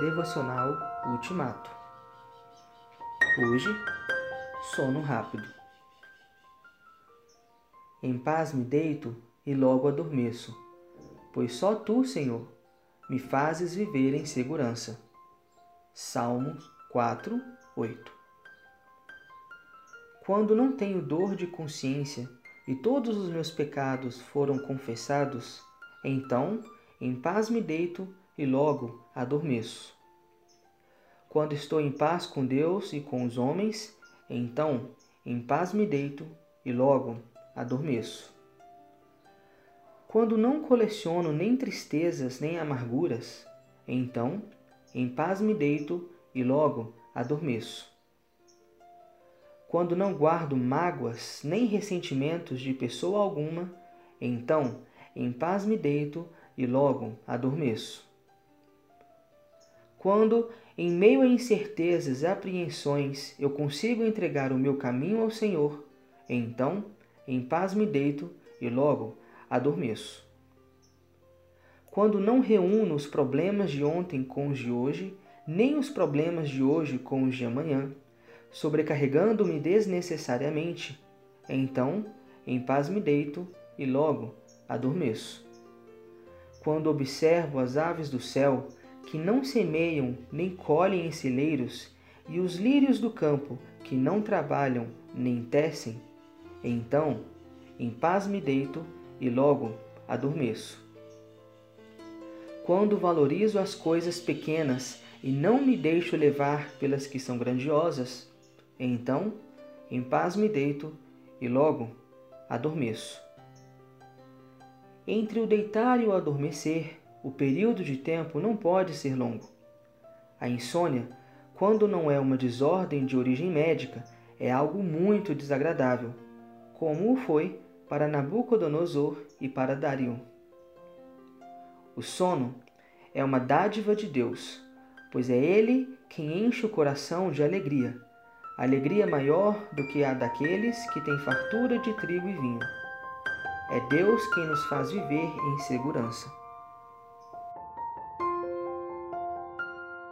Devocional Ultimato. Hoje, sono rápido. Em paz me deito e logo adormeço, pois só tu, Senhor, me fazes viver em segurança. Salmos 4, 8. Quando não tenho dor de consciência e todos os meus pecados foram confessados, então em paz me deito e logo adormeço. Quando estou em paz com Deus e com os homens, então em paz me deito e logo adormeço. Quando não coleciono nem tristezas nem amarguras, então em paz me deito e logo adormeço. Quando não guardo mágoas nem ressentimentos de pessoa alguma, então em paz me deito e logo adormeço. Quando, em meio a incertezas e apreensões, eu consigo entregar o meu caminho ao Senhor, então, em paz me deito e logo adormeço. Quando não reúno os problemas de ontem com os de hoje, nem os problemas de hoje com os de amanhã, sobrecarregando-me desnecessariamente, então, em paz me deito e logo adormeço. Quando observo as aves do céu, que não semeiam nem colhem em celeiros, e os lírios do campo, que não trabalham nem tecem, então em paz me deito e logo adormeço. Quando valorizo as coisas pequenas e não me deixo levar pelas que são grandiosas, então em paz me deito e logo adormeço. Entre o deitar e o adormecer, o período de tempo não pode ser longo. A insônia, quando não é uma desordem de origem médica, é algo muito desagradável, como o foi para Nabucodonosor e para Dario. O sono é uma dádiva de Deus, pois é Ele quem enche o coração de alegria, alegria maior do que a daqueles que têm fartura de trigo e vinho. É Deus quem nos faz viver em segurança.